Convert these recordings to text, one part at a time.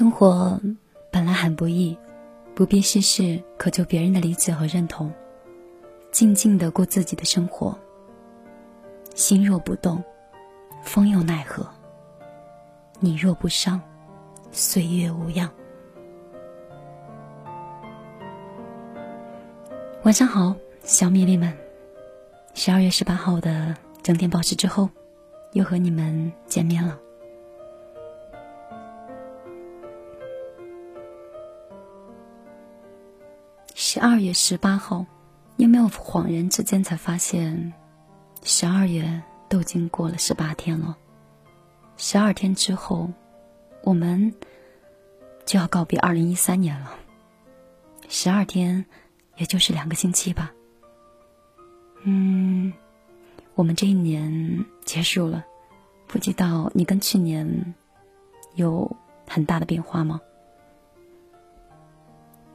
生活本来很不易，不必事事渴求别人的理解和认同，静静的过自己的生活。心若不动，风又奈何？你若不伤，岁月无恙。晚上好，小米粒们。十二月十八号的整点报时之后，又和你们见面了。二月十八号，有没有恍然之间才发现，十二月都已经过了十八天了？十二天之后，我们就要告别二零一三年了。十二天，也就是两个星期吧。嗯，我们这一年结束了，不知道你跟去年有很大的变化吗？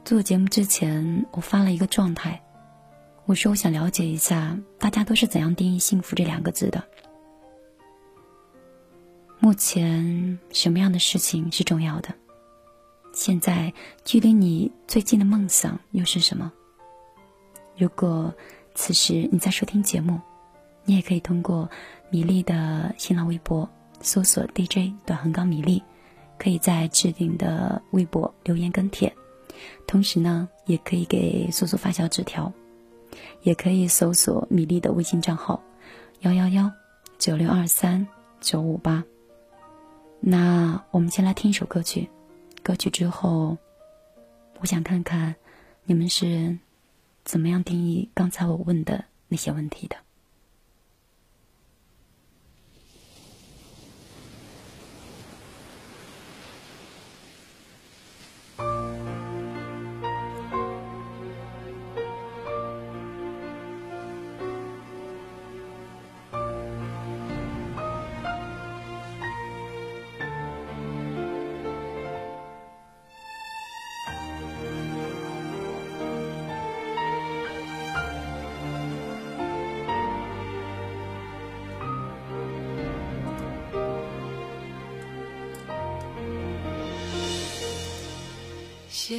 做节目之前，我发了一个状态，我说我想了解一下大家都是怎样定义幸福这两个字的。目前什么样的事情是重要的？现在距离你最近的梦想又是什么？如果此时你在收听节目，你也可以通过米粒的新浪微博搜索 DJ 短横杠米粒，可以在置顶的微博留言跟帖。同时呢，也可以给苏苏发小纸条，也可以搜索米粒的微信账号幺幺幺九六二三九五八。那我们先来听一首歌曲，歌曲之后，我想看看你们是怎么样定义刚才我问的那些问题的。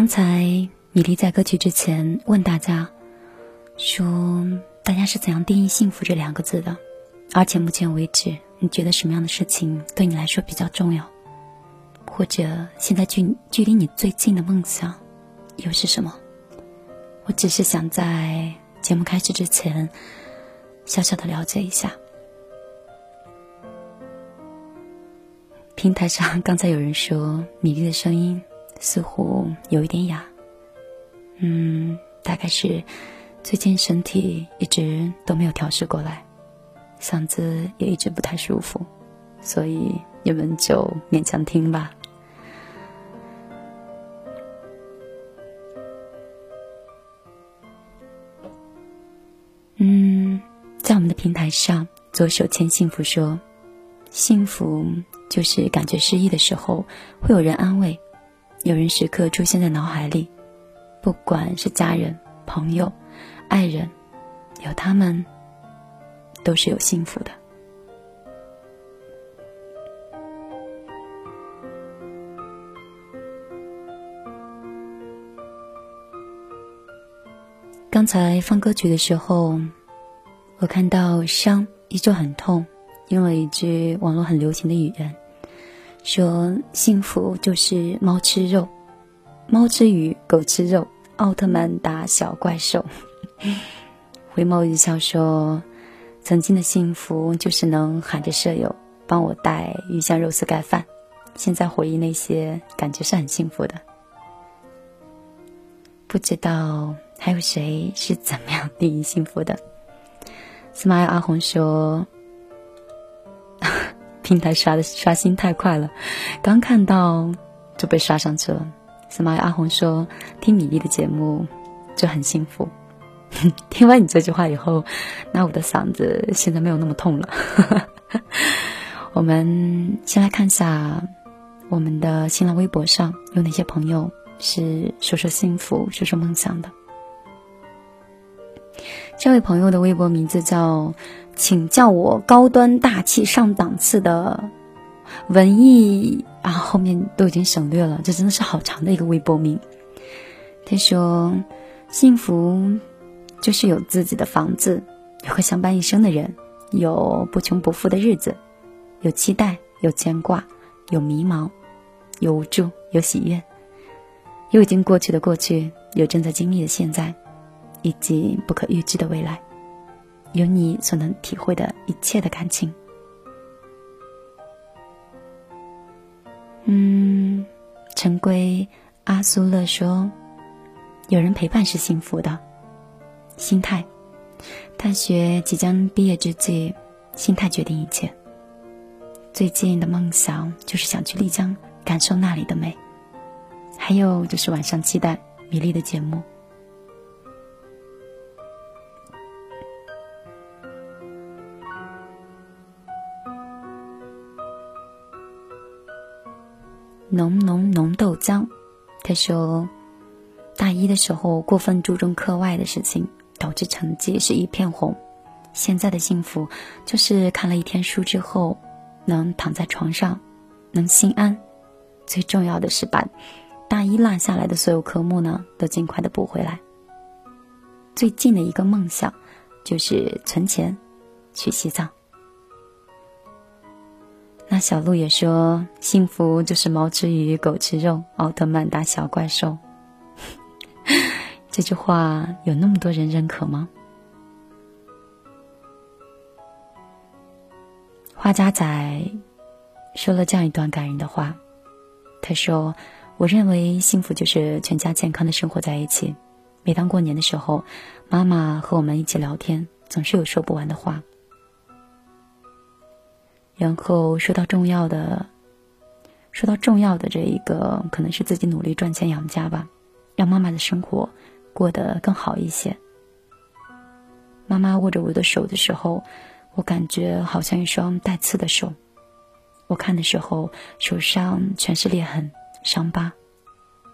刚才米粒在歌曲之前问大家，说大家是怎样定义幸福这两个字的？而且目前为止，你觉得什么样的事情对你来说比较重要？或者现在距距离你最近的梦想又是什么？我只是想在节目开始之前，小小的了解一下。平台上刚才有人说米粒的声音似乎有一点哑，嗯，大概是最近身体一直都没有调试过来，嗓子也一直不太舒服，所以你们就勉强听吧。嗯，在我们的平台上，左手牵幸福说：“幸福就是感觉失意的时候，会有人安慰，有人时刻出现在脑海里，不管是家人、朋友、爱人，有他们，都是有幸福的。”刚才放歌曲的时候，我看到伤依旧很痛，用了一句网络很流行的语言，说幸福就是猫吃肉，猫吃鱼，狗吃肉，奥特曼打小怪兽。回眸一笑说，曾经的幸福就是能喊着舍友帮我带鱼香肉丝盖饭，现在回忆那些，感觉是很幸福的。不知道还有谁是怎么样定义幸福的？smile 阿红说：“平台刷的刷新太快了，刚看到就被刷上去了。”smile 阿红说：“听米粒的节目就很幸福。”听完你这句话以后，那我的嗓子现在没有那么痛了。我们先来看一下我们的新浪微博上有哪些朋友。是说说幸福，说说梦想的。这位朋友的微博名字叫“请叫我高端大气上档次的文艺”，啊，后面都已经省略了，这真的是好长的一个微博名。他说：“幸福就是有自己的房子，有个相伴一生的人，有不穷不富的日子，有期待，有牵挂，有迷茫，有无助，有喜悦，有已经过去的过去，有正在经历的现在，以及不可预知的未来，有你所能体会的一切的感情。嗯，陈规阿苏勒说：“有人陪伴是幸福的。”心态，大学即将毕业之际，心态决定一切。最近的梦想就是想去丽江感受那里的美，还有就是晚上期待米粒的节目。浓浓浓豆浆，他说，大一的时候过分注重课外的事情。导致成绩是一片红，现在的幸福就是看了一天书之后，能躺在床上，能心安。最重要的是把大一落下来的所有科目呢，都尽快的补回来。最近的一个梦想，就是存钱去西藏。那小鹿也说，幸福就是猫吃鱼，狗吃肉，奥特曼打小怪兽。这句话有那么多人认可吗？花家仔说了这样一段感人的话，他说：“我认为幸福就是全家健康的生活在一起。每当过年的时候，妈妈和我们一起聊天，总是有说不完的话。然后说到重要的，说到重要的这一个，可能是自己努力赚钱养家吧，让妈妈的生活。”过得更好一些。妈妈握着我的手的时候，我感觉好像一双带刺的手。我看的时候，手上全是裂痕、伤疤，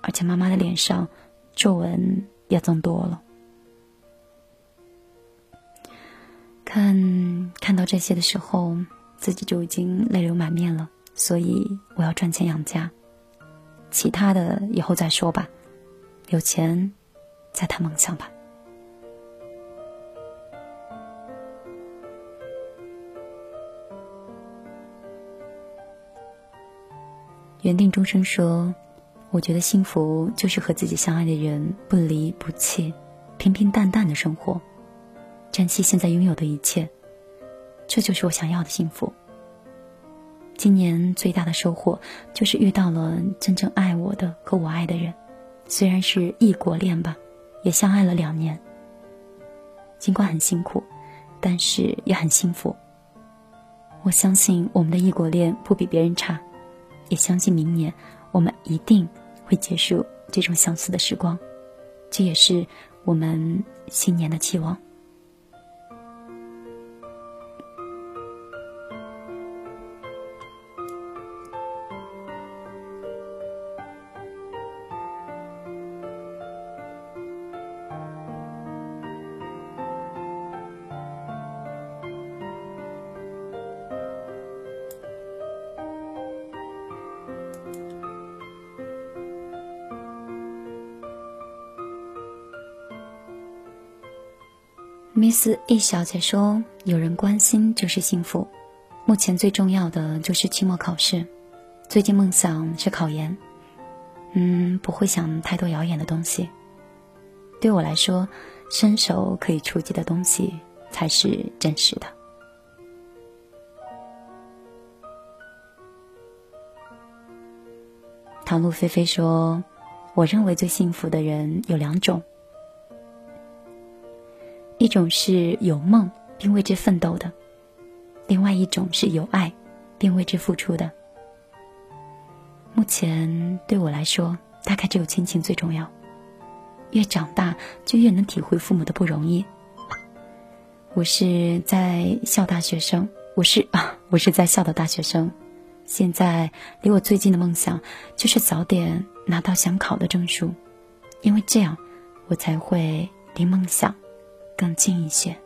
而且妈妈的脸上皱纹也增多了。看看到这些的时候，自己就已经泪流满面了。所以我要赚钱养家，其他的以后再说吧。有钱。再谈梦想吧。缘定终生说：“我觉得幸福就是和自己相爱的人不离不弃，平平淡淡的生活，珍惜现在拥有的一切，这就是我想要的幸福。”今年最大的收获就是遇到了真正爱我的和我爱的人，虽然是异国恋吧。也相爱了两年，尽管很辛苦，但是也很幸福。我相信我们的异国恋不比别人差，也相信明年我们一定会结束这种相似的时光，这也是我们新年的期望。Miss E 小姐说：“有人关心就是幸福。目前最重要的就是期末考试。最近梦想是考研。嗯，不会想太多遥远的东西。对我来说，伸手可以触及的东西才是真实的。”唐露菲菲说：“我认为最幸福的人有两种。”一种是有梦并为之奋斗的，另外一种是有爱并为之付出的。目前对我来说，大概只有亲情最重要。越长大，就越能体会父母的不容易。我是在校大学生，我是啊，我是在校的大学生。现在离我最近的梦想，就是早点拿到想考的证书，因为这样，我才会离梦想。更近一些。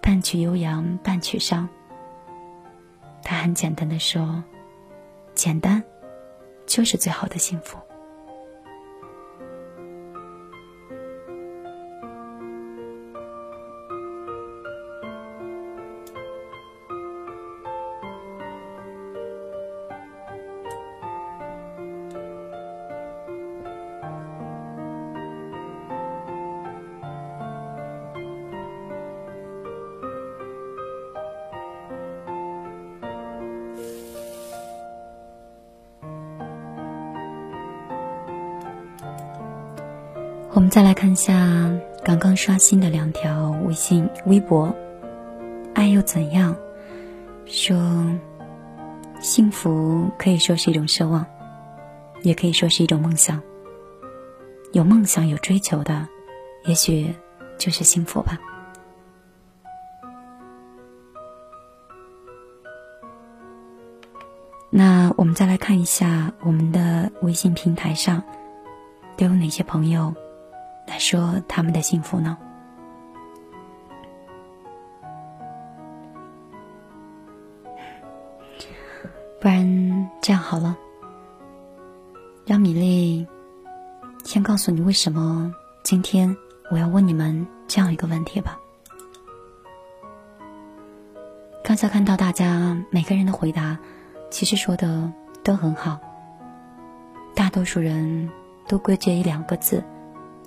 半曲悠扬，半曲伤。他很简单的说：“简单，就是最好的幸福。”再来看一下刚刚刷新的两条微信、微博。爱又怎样？说幸福可以说是一种奢望，也可以说是一种梦想。有梦想、有追求的，也许就是幸福吧。那我们再来看一下我们的微信平台上都有哪些朋友来说他们的幸福呢？不然这样好了，让米粒先告诉你为什么今天我要问你们这样一个问题吧。刚才看到大家每个人的回答，其实说的都很好，大多数人都归结于两个字，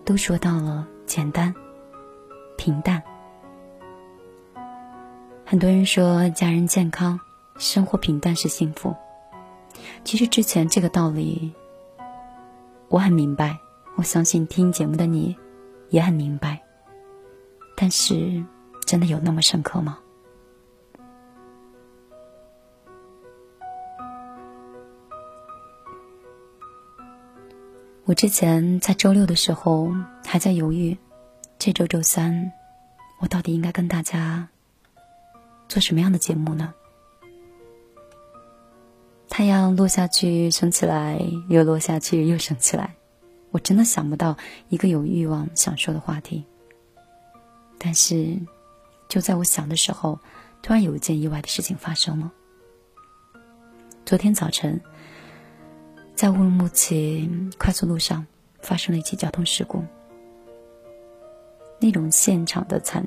都说到了简单、平淡。很多人说家人健康。生活平淡是幸福。其实之前这个道理我很明白，我相信听节目的你也很明白。但是，真的有那么深刻吗？我之前在周六的时候还在犹豫，这周周三我到底应该跟大家做什么样的节目呢？太阳落下去，升起来，又落下去，又升起来。我真的想不到一个有欲望想说的话题。但是，就在我想的时候，突然有一件意外的事情发生了。昨天早晨，在乌鲁木齐快速路上发生了一起交通事故。那种现场的惨，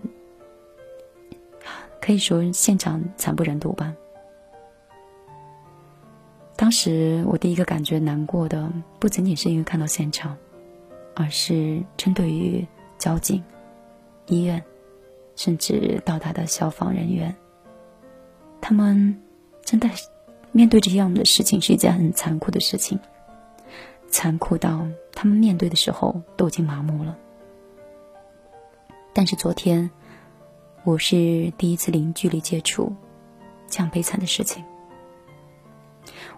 可以说现场惨不忍睹吧。当时我第一个感觉难过的，不仅仅是因为看到现场，而是针对于交警、医院，甚至到达的消防人员。他们真的面对这样的事情是一件很残酷的事情，残酷到他们面对的时候都已经麻木了。但是昨天，我是第一次零距离接触这样悲惨的事情。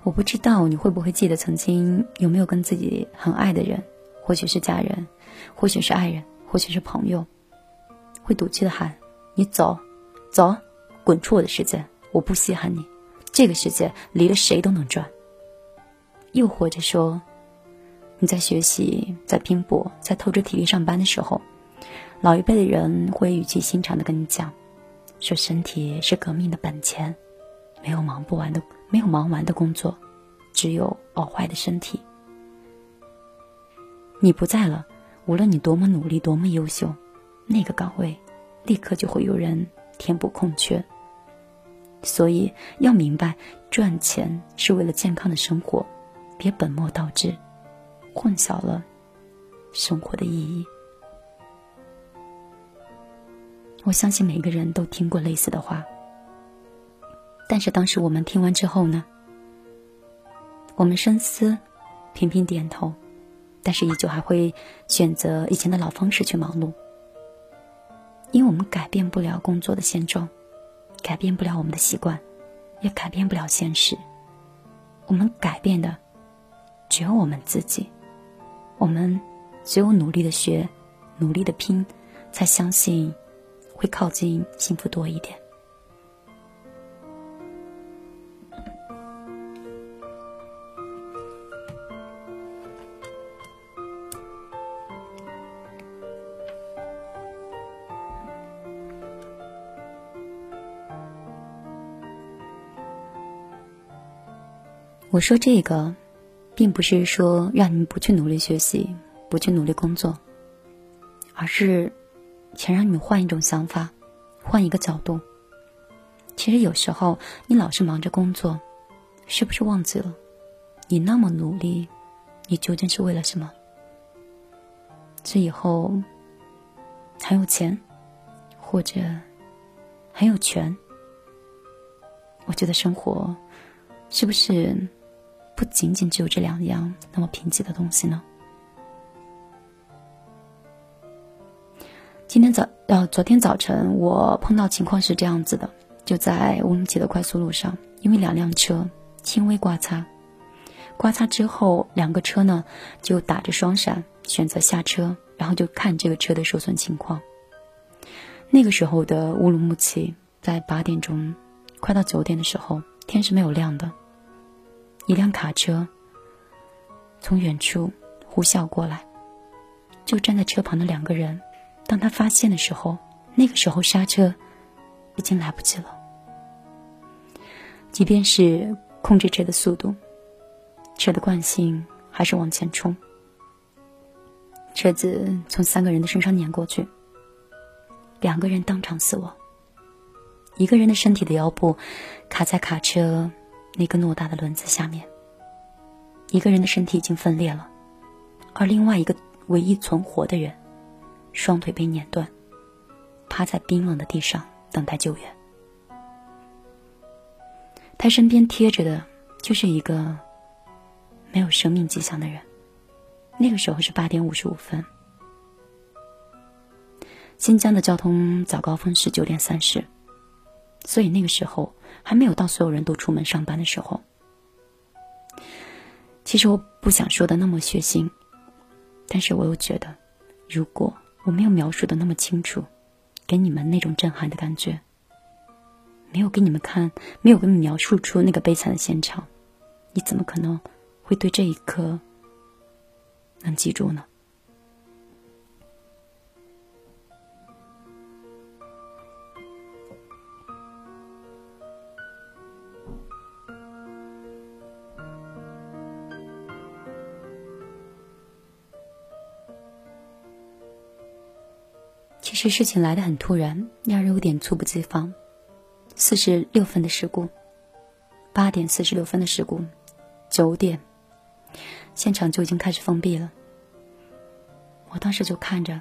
我不知道你会不会记得曾经有没有跟自己很爱的人，或许是家人，或许是爱人，或许是朋友，会赌气的喊：“你走，走，滚出我的世界！我不稀罕你，这个世界离了谁都能转。”又或者说，你在学习、在拼搏、在透支体力上班的时候，老一辈的人会语气心长的跟你讲：“说身体是革命的本钱，没有忙不完的。”没有忙完的工作，只有熬坏的身体。你不在了，无论你多么努力，多么优秀，那个岗位立刻就会有人填补空缺。所以要明白，赚钱是为了健康的生活，别本末倒置，混淆了生活的意义。我相信每个人都听过类似的话。但是当时我们听完之后呢，我们深思，频频点头，但是依旧还会选择以前的老方式去忙碌，因为我们改变不了工作的现状，改变不了我们的习惯，也改变不了现实。我们改变的只有我们自己，我们只有努力的学，努力的拼，才相信会靠近幸福多一点。我说这个，并不是说让你们不去努力学习，不去努力工作，而是想让你们换一种想法，换一个角度。其实有时候你老是忙着工作，是不是忘记了，你那么努力，你究竟是为了什么？这以后很有钱，或者很有权，我觉得生活是不是？不仅仅只有这两样那么贫瘠的东西呢。今天早呃，昨天早晨我碰到情况是这样子的，就在乌鲁木齐的快速路上，因为两辆车轻微刮擦，刮擦之后两个车呢就打着双闪，选择下车，然后就看这个车的受损情况。那个时候的乌鲁木齐在八点钟，快到九点的时候，天是没有亮的。一辆卡车从远处呼啸过来，就站在车旁的两个人。当他发现的时候，那个时候刹车已经来不及了。即便是控制车的速度，车的惯性还是往前冲。车子从三个人的身上碾过去，两个人当场死亡。一个人的身体的腰部卡在卡车那个偌大的轮子下面，一个人的身体已经分裂了，而另外一个唯一存活的人。双腿被碾断，趴在冰冷的地上等待救援。他身边贴着的，就是一个没有生命迹象的人。那个时候是八点五十五分。新疆的交通早高峰是九点三十，所以那个时候还没有到所有人都出门上班的时候。其实我不想说的那么血腥，但是我又觉得，如果。我没有描述的那么清楚，给你们那种震撼的感觉。没有给你们看，没有给你们描述出那个悲惨的现场，你怎么可能会对这一刻能记住呢？是事情来的很突然，让人有点猝不及防。四十六分的事故，八点四十六分的事故，九点，现场就已经开始封闭了。我当时就看着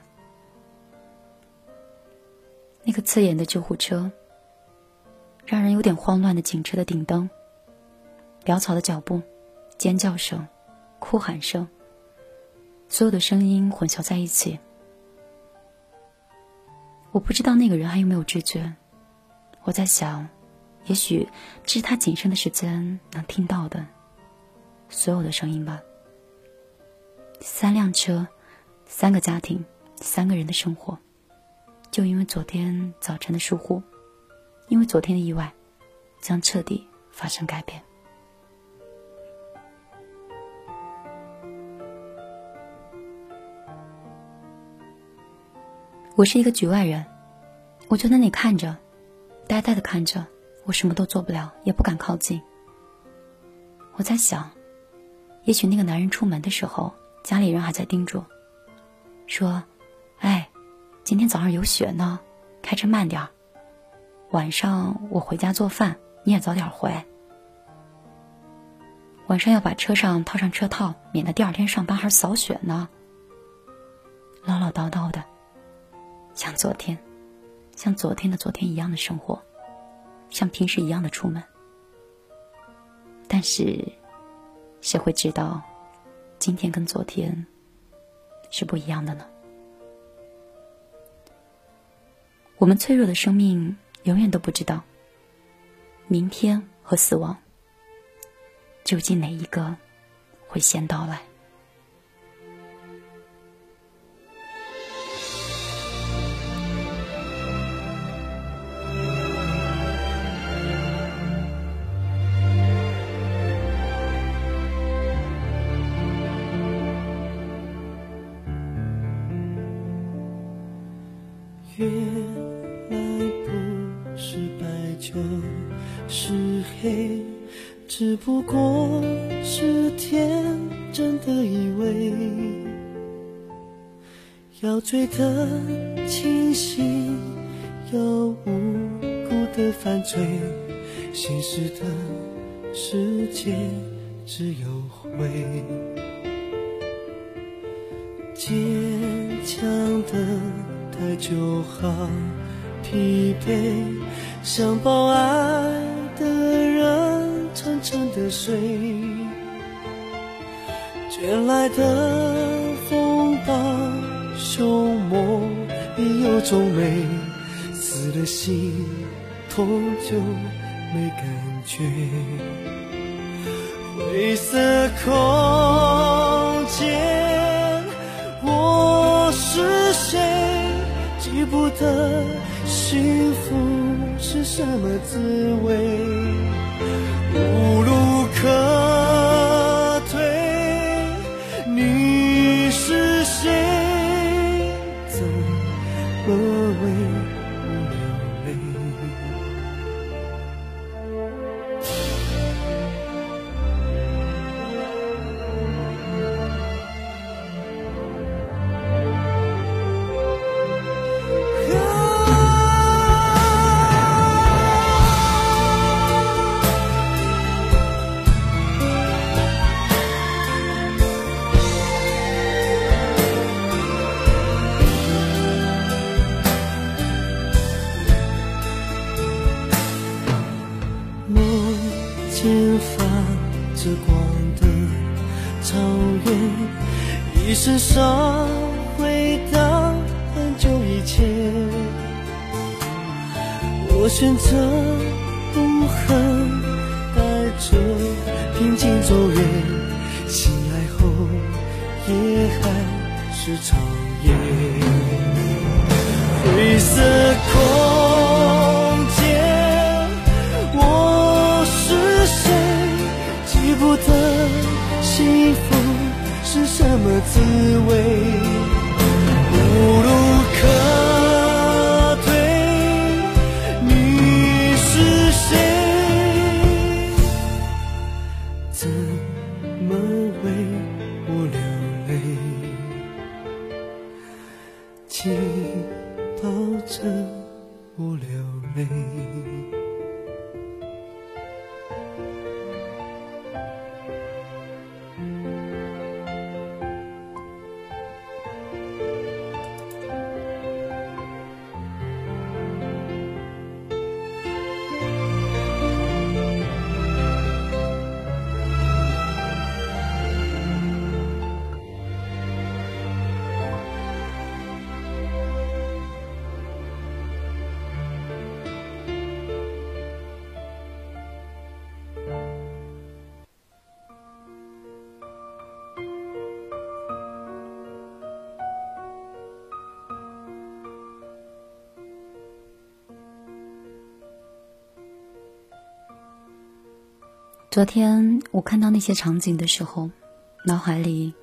那个刺眼的救护车，让人有点慌乱的警车的顶灯，潦草的脚步，尖叫声，哭喊声，所有的声音混淆在一起。我不知道那个人还有没有知觉，我在想，也许这是他仅剩的时间能听到的所有的声音吧。三辆车，三个家庭，三个人的生活，就因为昨天早晨的疏忽，因为昨天的意外，将彻底发生改变。我是一个局外人，我就在那里看着，呆呆的看着，我什么都做不了，也不敢靠近。我在想，也许那个男人出门的时候，家里人还在叮嘱，说：“哎，今天早上有雪呢，开车慢点儿。晚上我回家做饭，你也早点回。晚上要把车上套上车套，免得第二天上班还扫雪呢。”唠唠叨叨的。像昨天，像昨天的昨天一样的生活，像平时一样的出门。但是，谁会知道，今天跟昨天是不一样的呢？我们脆弱的生命永远都不知道，明天和死亡究竟哪一个会先到来。只不过是天真的以为，要醉得清醒又无辜的犯罪，现实的世界只有灰，坚强的。太久好疲惫，想抱爱沉的睡，卷来的风暴，凶猛已有种美，死了心痛就没感觉。灰色空间，我是谁？记不得幸福是什么滋味，无我选择不恨，带着平静走远。醒来后也还是长夜。灰色空间，我是谁？记不得幸福是什么滋味，不如昨天我看到那些场景的时候，脑海里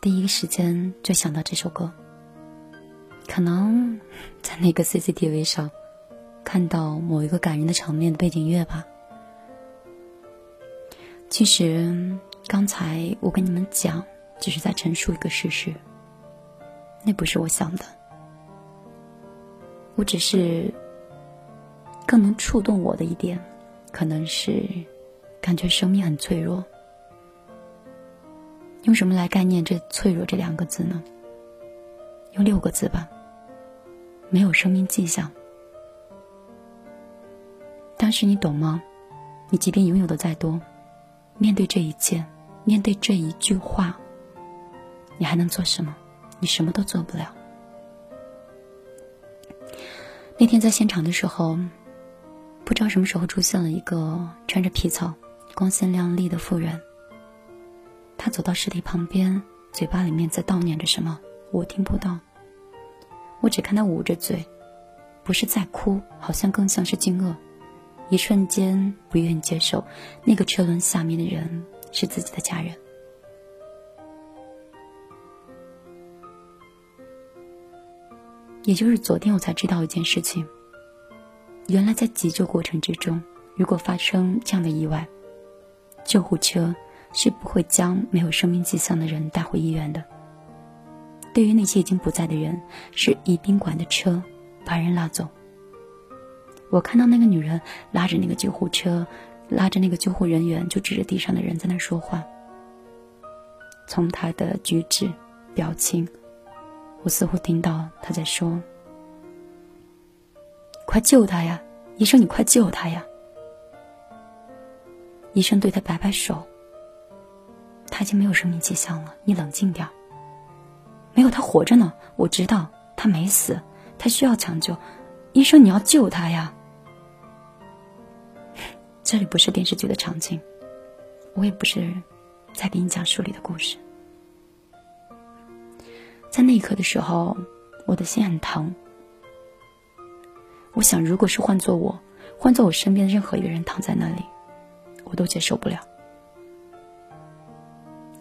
第一时间就想到这首歌。可能在那个 CCTV 上看到某一个感人的场面的背景乐吧。其实刚才我跟你们讲，只是在陈述一个事实，那不是我想的，我只是更能触动我的一点，可能是感觉生命很脆弱。用什么来概念这“脆弱”这两个字呢？用六个字吧，没有生命迹象。但是你懂吗？你即便拥有的再多，面对这一切，面对这一句话，你还能做什么？你什么都做不了。那天在现场的时候，不知道什么时候出现了一个穿着皮草、光鲜亮丽的妇人。她走到尸体旁边，嘴巴里面在悼念着什么，我听不到。我只看她捂着嘴，不是在哭，好像更像是惊愕。一瞬间不愿意接受，那个车轮下面的人是自己的家人。也就是昨天我才知道一件事情，原来在急救过程之中，如果发生这样的意外，救护车是不会将没有生命迹象的人带回医院的。对于那些已经不在的人，是以宾馆的车把人拉走。我看到那个女人拉着那个救护车，拉着那个救护人员，就指着地上的人在那说话。从她的举止、表情，我似乎听到她在说：“快救他呀，医生，你快救他呀！”医生对他摆摆手：“他已经没有生命迹象了，你冷静点。没有，他活着呢，我知道他没死，他需要抢救，医生你要救他呀！这里不是电视剧的场景，我也不是在给你讲书里的故事。在那一刻的时候，我的心很疼。我想，如果是换做我，换做我身边的任何一个人躺在那里，我都接受不了。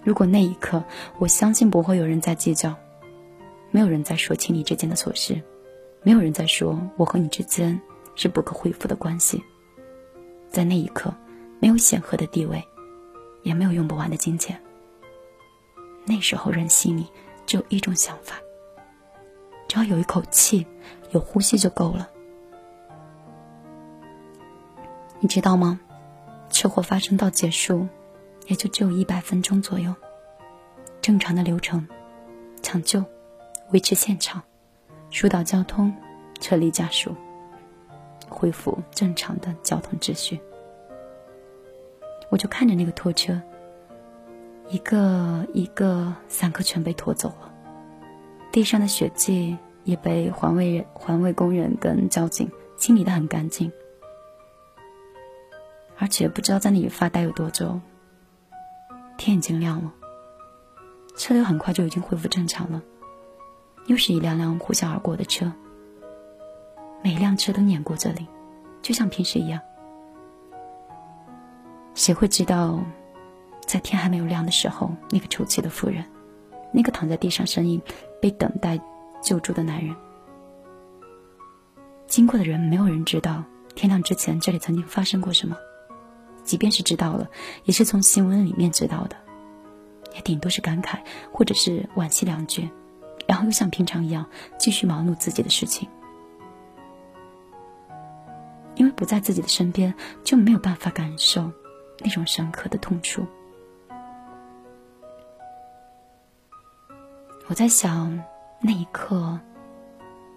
如果那一刻，我相信不会有人在计较，没有人在说亲你之间的琐事，没有人在说我和你之间是不可恢复的关系。在那一刻，没有显赫的地位，也没有用不完的金钱。那时候，人心里只有一种想法：只要有一口气，有呼吸就够了。你知道吗？车祸发生到结束。也就只有一百分钟左右，正常的流程，抢救，维持现场，疏导交通，撤离家属，恢复正常的交通秩序。我就看着那个拖车，一个一个散客全被拖走了，地上的血迹也被环卫人、环卫工人跟交警清理的很干净，而且不知道在那里发呆有多久。天已经亮了，车流很快就已经恢复正常了。又是一辆辆呼啸而过的车，每辆车都碾过这里，就像平时一样。谁会知道，在天还没有亮的时候，那个抽泣的妇人，那个躺在地上呻吟、被等待救助的男人，经过的人没有人知道，天亮之前这里曾经发生过什么。即便是知道了，也是从新闻里面知道的，也顶多是感慨或者是惋惜两句，然后又像平常一样继续忙碌自己的事情。因为不在自己的身边，就没有办法感受那种深刻的痛楚。我在想，那一刻，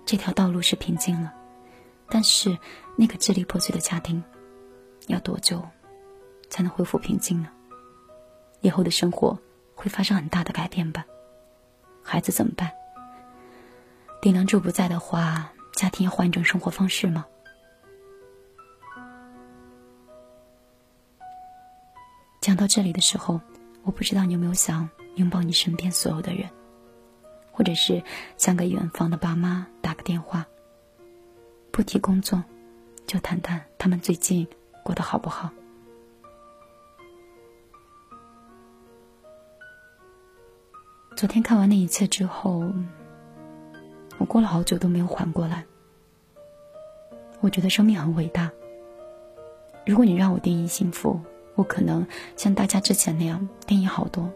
这条道路是平静了，但是那个支离破碎的家庭，要多久？才能恢复平静呢？以后的生活会发生很大的改变吧？孩子怎么办？顶梁柱不在的话，家庭要换一种生活方式吗？讲到这里的时候，我不知道你有没有想拥抱你身边所有的人，或者是想给远方的爸妈打个电话，不提工作，就谈谈他们最近过得好不好。昨天看完那一切之后，我过了好久都没有缓过来。我觉得生命很伟大。如果你让我定义幸福，我可能像大家之前那样定义好多。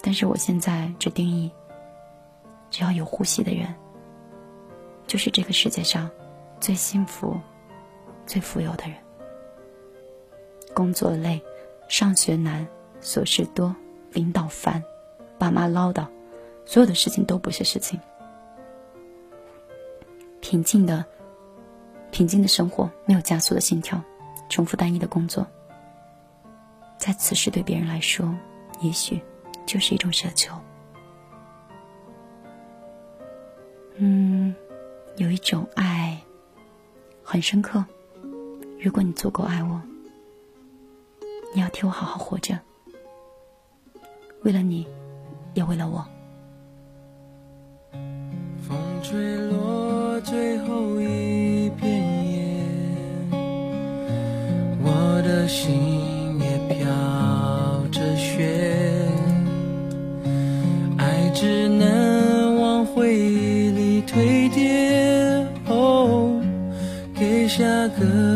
但是我现在只定义，只要有呼吸的人，就是这个世界上最幸福、最富有的人。工作累，上学难，琐事多，领导烦。爸妈唠叨，所有的事情都不是事情。平静的、平静的生活，没有加速的心跳，重复单一的工作，在此时对别人来说，也许就是一种奢求。嗯，有一种爱很深刻。如果你足够爱我，你要替我好好活着。为了你。也为了我。风吹落最后一片叶，我的心也飘着雪，爱只能往回忆里堆叠，哦，给下个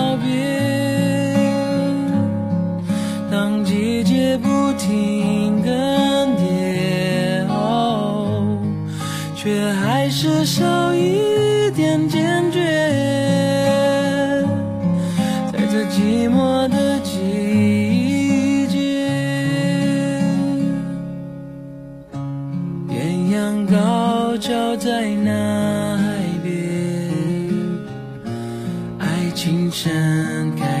不停更迭哦，却还是少一点坚决。在这寂寞的季节，艳阳高照，在那海边，爱情盛开。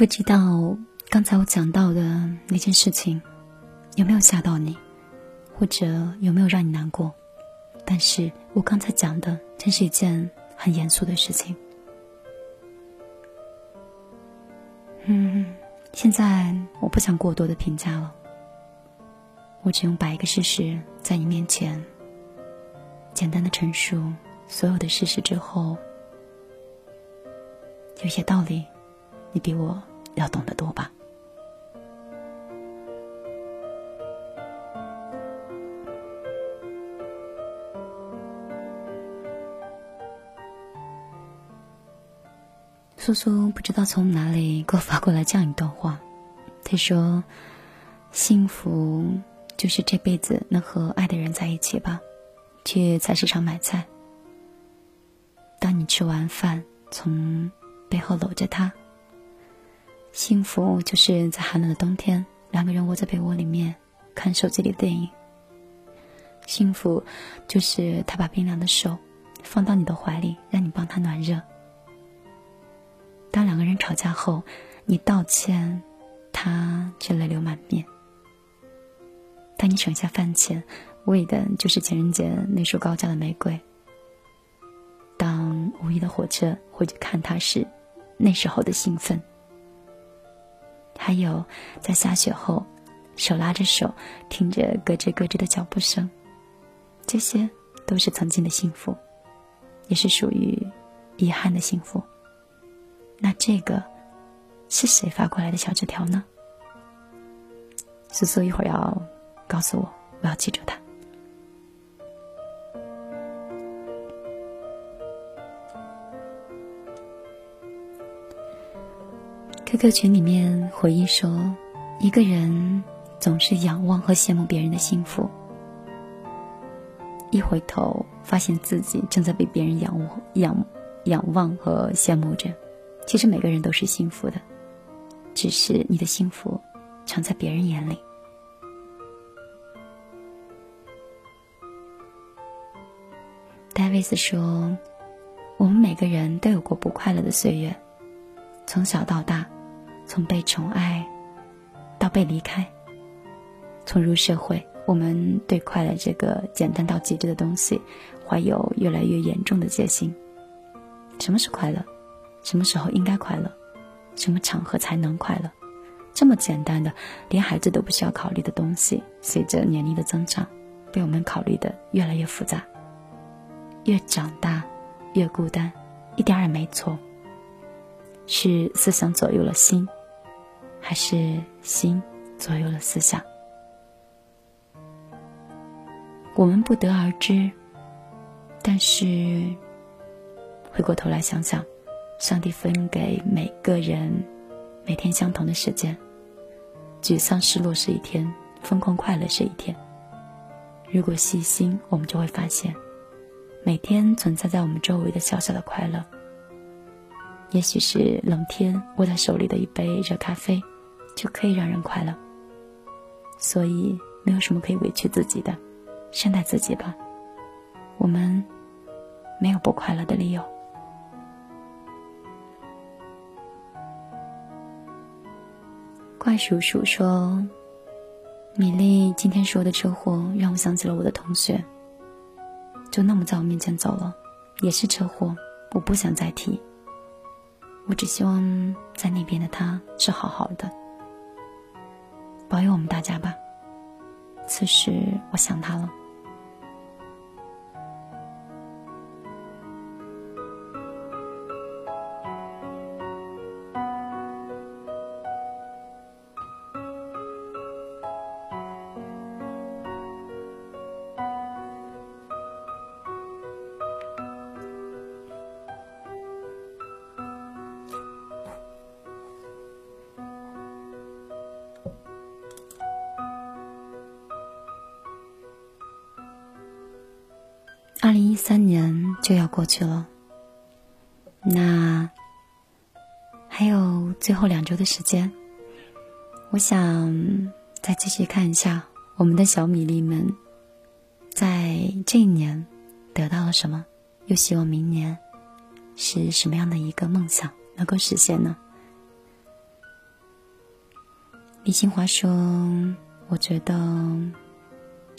不知道刚才我讲到的那件事情有没有吓到你，或者有没有让你难过？但是我刚才讲的真是一件很严肃的事情。嗯，现在我不想过多的评价了，我只用摆一个事实在你面前，简单的陈述所有的事实之后，有些道理，你比我要懂得多吧。苏苏不知道从哪里给我发过来这样一段话，他说：“幸福就是这辈子能和爱的人在一起吧，去菜市场买菜。当你吃完饭，从背后搂着他。幸福就是在寒冷的冬天，两个人窝在被窝里面看手机里的电影。幸福就是他把冰凉的手放到你的怀里，让你帮他暖热。”当两个人吵架后，你道歉，他却泪流满面。当你省下饭钱，为的就是情人节那束高价的玫瑰。当五一的火车回去看他时，那时候的兴奋。还有在下雪后，手拉着手，听着咯吱咯吱的脚步声，这些都是曾经的幸福，也是属于遗憾的幸福。那这个是谁发过来的小纸条呢？苏苏一会儿要告诉我，我要记住它。QQ 群里面回忆说，一个人总是仰望和羡慕别人的幸福，一回头发现自己正在被别人仰望、仰仰望和羡慕着。其实每个人都是幸福的，只是你的幸福藏在别人眼里。戴维斯说：“我们每个人都有过不快乐的岁月，从小到大，从被宠爱到被离开。从入社会，我们对快乐这个简单到极致的东西，怀有越来越严重的戒心。什么是快乐？什么时候应该快乐？什么场合才能快乐？这么简单的，连孩子都不需要考虑的东西，随着年龄的增长，被我们考虑的越来越复杂。越长大，越孤单，一点也没错。是思想左右了心，还是心左右了思想？我们不得而知。但是，回过头来想想，上帝分给每个人每天相同的时间。沮丧失落是一天，疯狂快乐是一天。如果细心，我们就会发现，每天存在在我们周围的小小的快乐。也许是冷天握在手里的一杯热咖啡，就可以让人快乐。所以，没有什么可以委屈自己的，善待自己吧。我们没有不快乐的理由。怪叔叔说：“米粒今天说的车祸让我想起了我的同学，就那么在我面前走了，也是车祸。我不想再提。我只希望在那边的他是好好的，保佑我们大家吧。此时我想他了。”过去了，那还有最后两周的时间，我想再继续看一下我们的小米粒们，在这一年得到了什么，又希望明年是什么样的一个梦想能够实现呢？李新华说：“我觉得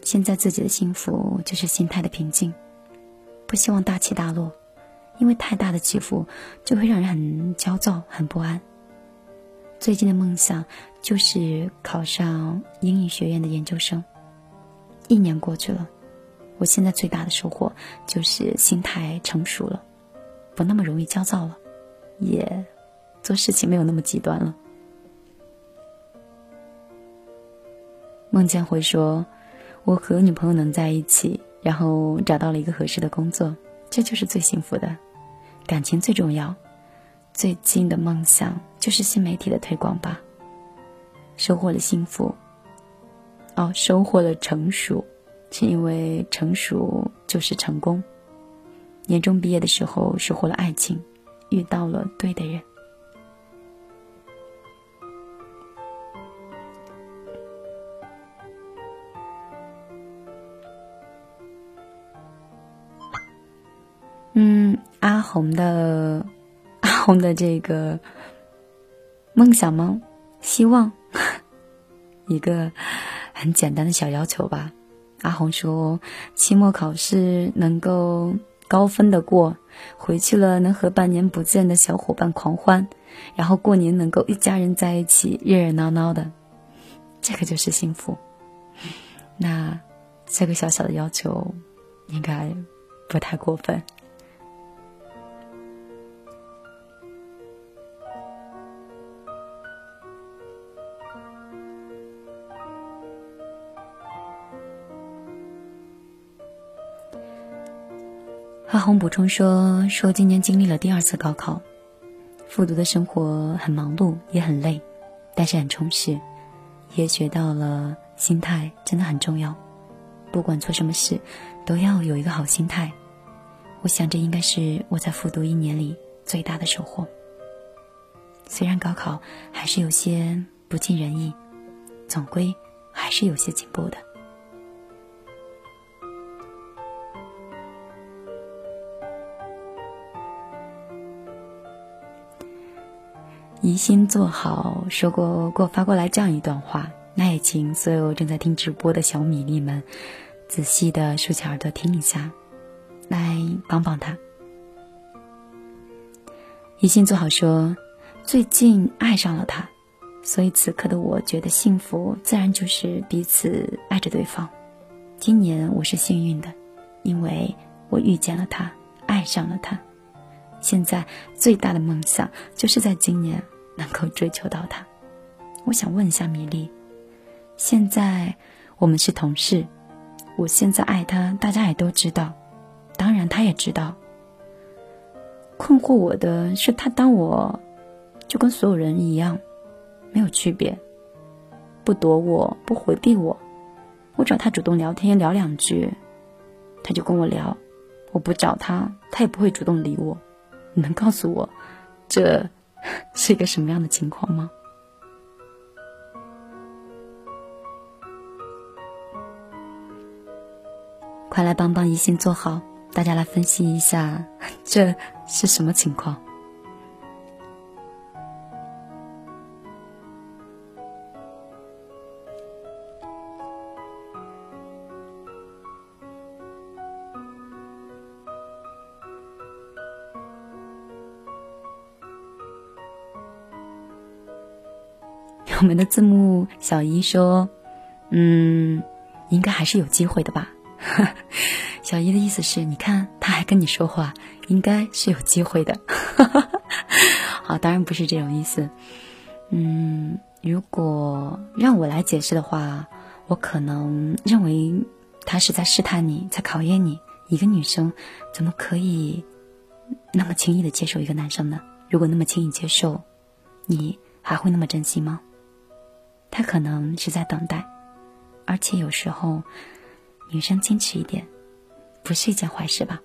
现在自己的幸福就是心态的平静。”不希望大起大落，因为太大的起伏就会让人很焦躁、很不安。最近的梦想就是考上英语学院的研究生。一年过去了，我现在最大的收获就是心态成熟了，不那么容易焦躁了，也做事情没有那么极端了。孟建辉说：“我和女朋友能在一起。”然后找到了一个合适的工作，这就是最幸福的。感情最重要，最近的梦想就是新媒体的推广吧。收获了幸福，哦，收获了成熟，是因为成熟就是成功。年终毕业的时候收获了爱情，遇到了对的人。嗯，阿红的 阿红的这个梦想吗？希望 一个很简单的小要求吧。阿红说，期末考试能够高分的过，回去了能和半年不见的小伙伴狂欢，然后过年能够一家人在一起热热闹闹的，这个就是幸福。那这个小小的要求应该不太过分。阿红补充说：“说今年经历了第二次高考，复读的生活很忙碌，也很累，但是很充实，也学到了心态真的很重要。不管做什么事，都要有一个好心态。我想这应该是我在复读一年里最大的收获。虽然高考还是有些不尽人意，总归还是有些进步的。”宜心做好说过给我发过来这样一段话，那也请所有正在听直播的小米粒们仔细的竖起耳朵听一下，来帮帮他。宜心做好说，最近爱上了他，所以此刻的我觉得幸福，自然就是彼此爱着对方。今年我是幸运的，因为我遇见了他，爱上了他。现在最大的梦想就是在今年能够追求到他。我想问一下米粒，现在我们是同事，我现在爱他，大家也都知道，当然他也知道。困惑我的是，他当我就跟所有人一样，没有区别，不躲我，不回避我。我找他主动聊天聊两句，他就跟我聊；我不找他，他也不会主动理我。你能告诉我，这 是一个什么样的情况吗？快来帮帮一心做好，大家来分析一下，这是什么情况？我们的字幕小姨说：“嗯，应该还是有机会的吧。”小姨的意思是，你看他还跟你说话，应该是有机会的。好，当然不是这种意思。嗯，如果让我来解释的话，我可能认为他是在试探你，在考验你。一个女生怎么可以那么轻易的接受一个男生呢？如果那么轻易接受，你还会那么珍惜吗？他可能是在等待，而且有时候，女生矜持一点，不是一件坏事吧？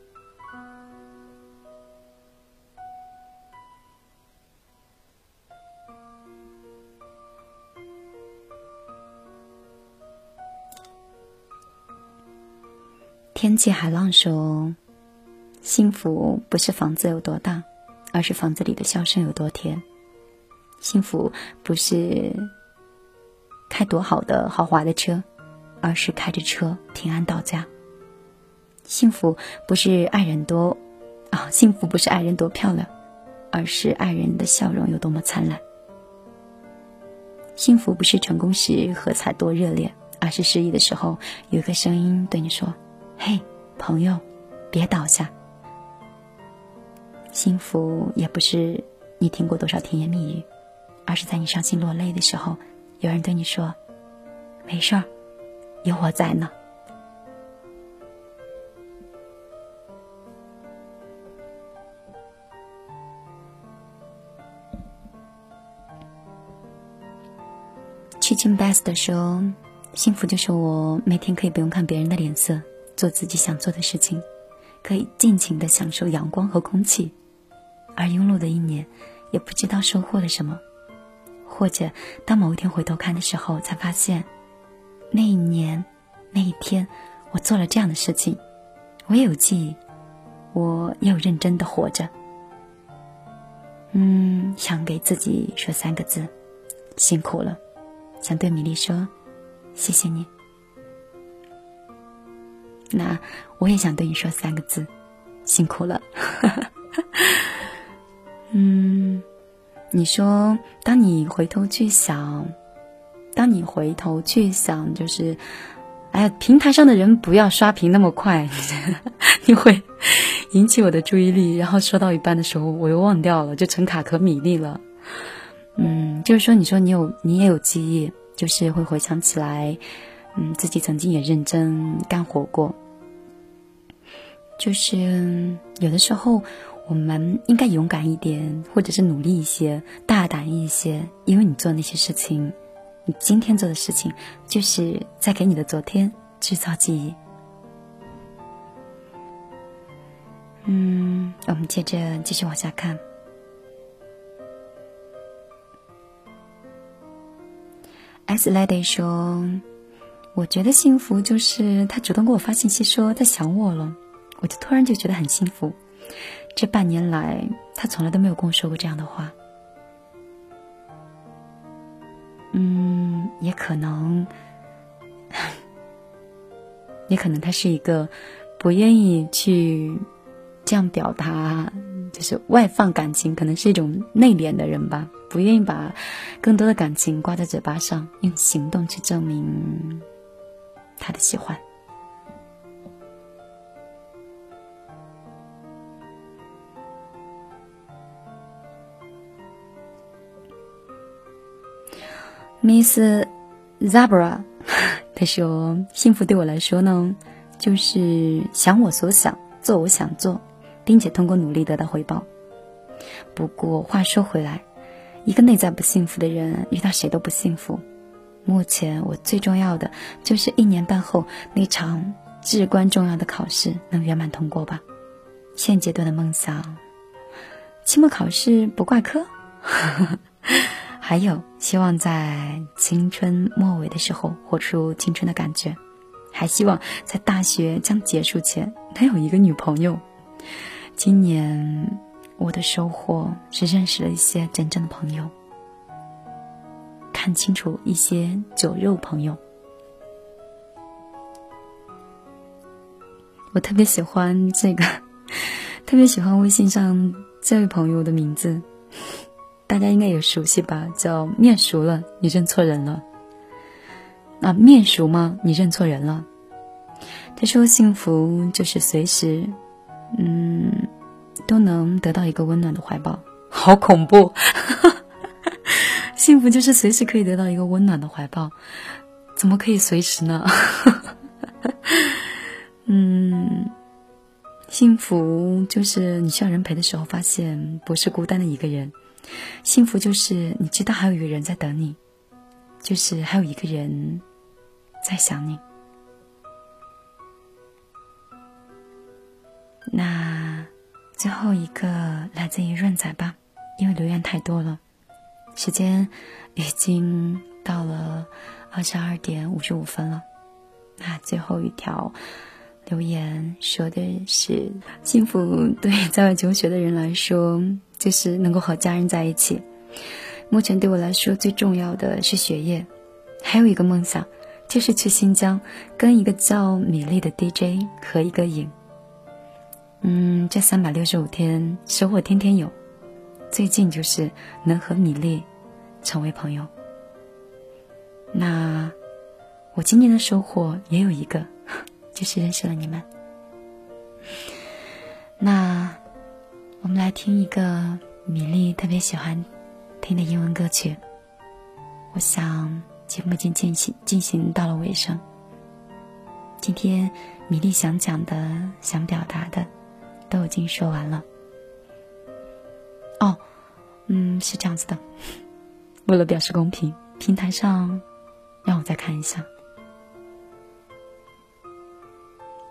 天气海浪说：“幸福不是房子有多大，而是房子里的笑声有多甜。幸福不是……”开多好的豪华的车，而是开着车平安到家。幸福不是爱人多，啊，幸福不是爱人多漂亮，而是爱人的笑容有多么灿烂。幸福不是成功时喝彩多热烈，而是失意的时候有一个声音对你说：“嘿，朋友，别倒下。”幸福也不是你听过多少甜言蜜语，而是在你伤心落泪的时候。有人对你说：“没事儿，有我在呢。”去进 best 说：“幸福就是我每天可以不用看别人的脸色，做自己想做的事情，可以尽情的享受阳光和空气，而庸碌的一年，也不知道收获了什么。”或者，当某一天回头看的时候，才发现，那一年，那一天，我做了这样的事情，我也有记忆，我也有认真的活着。嗯，想给自己说三个字：辛苦了。想对米粒说，谢谢你。那我也想对你说三个字：辛苦了。嗯。你说，当你回头去想，当你回头去想，就是，哎呀，平台上的人不要刷屏那么快，你会引起我的注意力。然后说到一半的时候，我又忘掉了，就成卡壳米粒了。嗯，就是说，你说你有，你也有记忆，就是会回想起来，嗯，自己曾经也认真干活过，就是有的时候。我们应该勇敢一点，或者是努力一些，大胆一些，因为你做那些事情，你今天做的事情，就是在给你的昨天制造记忆。嗯，我们接着继续往下看。S Lady 说：“我觉得幸福就是他主动给我发信息说他想我了，我就突然就觉得很幸福。”这半年来，他从来都没有跟我说过这样的话。嗯，也可能，也可能他是一个不愿意去这样表达，就是外放感情，可能是一种内敛的人吧，不愿意把更多的感情挂在嘴巴上，用行动去证明他的喜欢。Miss Zabra，他说：“幸福对我来说呢，就是想我所想，做我想做，并且通过努力得到回报。不过话说回来，一个内在不幸福的人，遇到谁都不幸福。目前我最重要的就是一年半后那场至关重要的考试能圆满通过吧。现阶段的梦想，期末考试不挂科。”呵呵还有希望在青春末尾的时候活出青春的感觉，还希望在大学将结束前能有一个女朋友。今年我的收获是认识了一些真正的朋友，看清楚一些酒肉朋友。我特别喜欢这个，特别喜欢微信上这位朋友的名字。大家应该也熟悉吧？叫面熟了，你认错人了。啊，面熟吗？你认错人了。他说：“幸福就是随时，嗯，都能得到一个温暖的怀抱。”好恐怖！幸福就是随时可以得到一个温暖的怀抱，怎么可以随时呢？嗯，幸福就是你需要人陪的时候，发现不是孤单的一个人。幸福就是你知道还有一个人在等你，就是还有一个人在想你。那最后一个来自于润仔吧，因为留言太多了，时间已经到了二十二点五十五分了。那最后一条留言说的是：幸福对在外求学的人来说。就是能够和家人在一起。目前对我来说最重要的是学业，还有一个梦想，就是去新疆跟一个叫米粒的 DJ 合一个影。嗯，这三百六十五天收获天天有，最近就是能和米粒成为朋友。那我今年的收获也有一个，就是认识了你们。那。我们来听一个米粒特别喜欢听的英文歌曲。我想节目已经进行进行到了尾声。今天米粒想讲的、想表达的都已经说完了。哦，嗯，是这样子的。为了表示公平，平台上让我再看一下。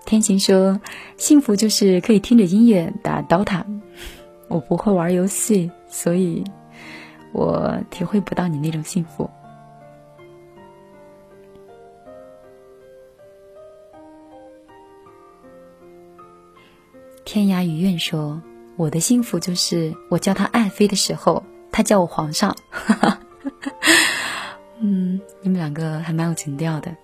天晴说：“幸福就是可以听着音乐打 DOTA。我不会玩游戏，所以我体会不到你那种幸福。”天涯雨愿说：“我的幸福就是我叫他爱妃的时候，他叫我皇上。”嗯，你们两个还蛮有情调的。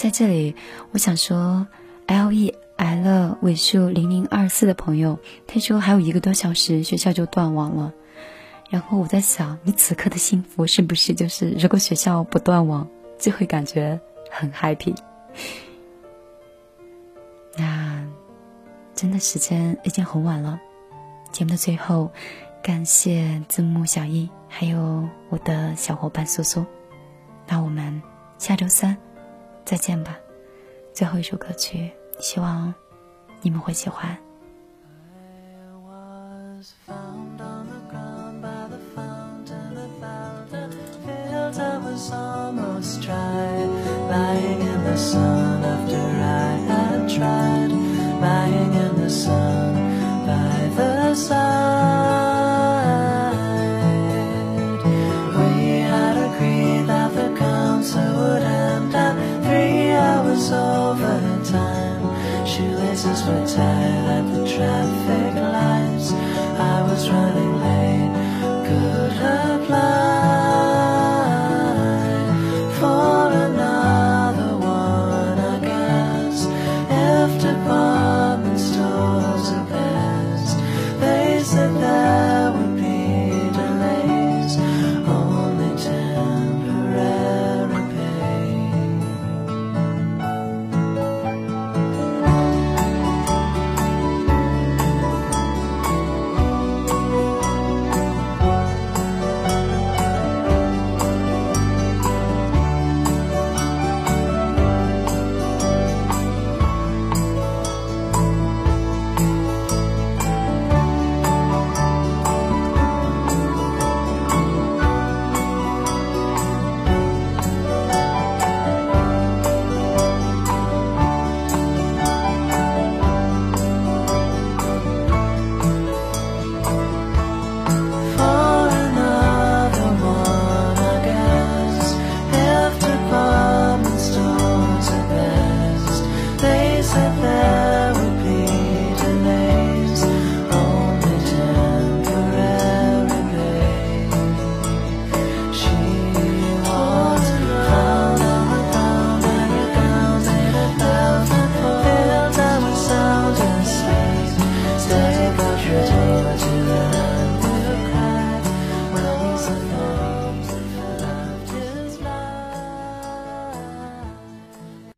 在这里，我想说，L E L 尾数零零二四的朋友，他说还有一个多小时学校就断网了。然后我在想，你此刻的幸福是不是就是，如果学校不断网，就会感觉很 happy？那真的时间已经很晚了。节目的最后，感谢字幕小易，还有我的小伙伴苏苏。那我们下周三再见吧。最后一首歌曲希望你们会喜欢。Sun by the sun. times when tired of the traffic.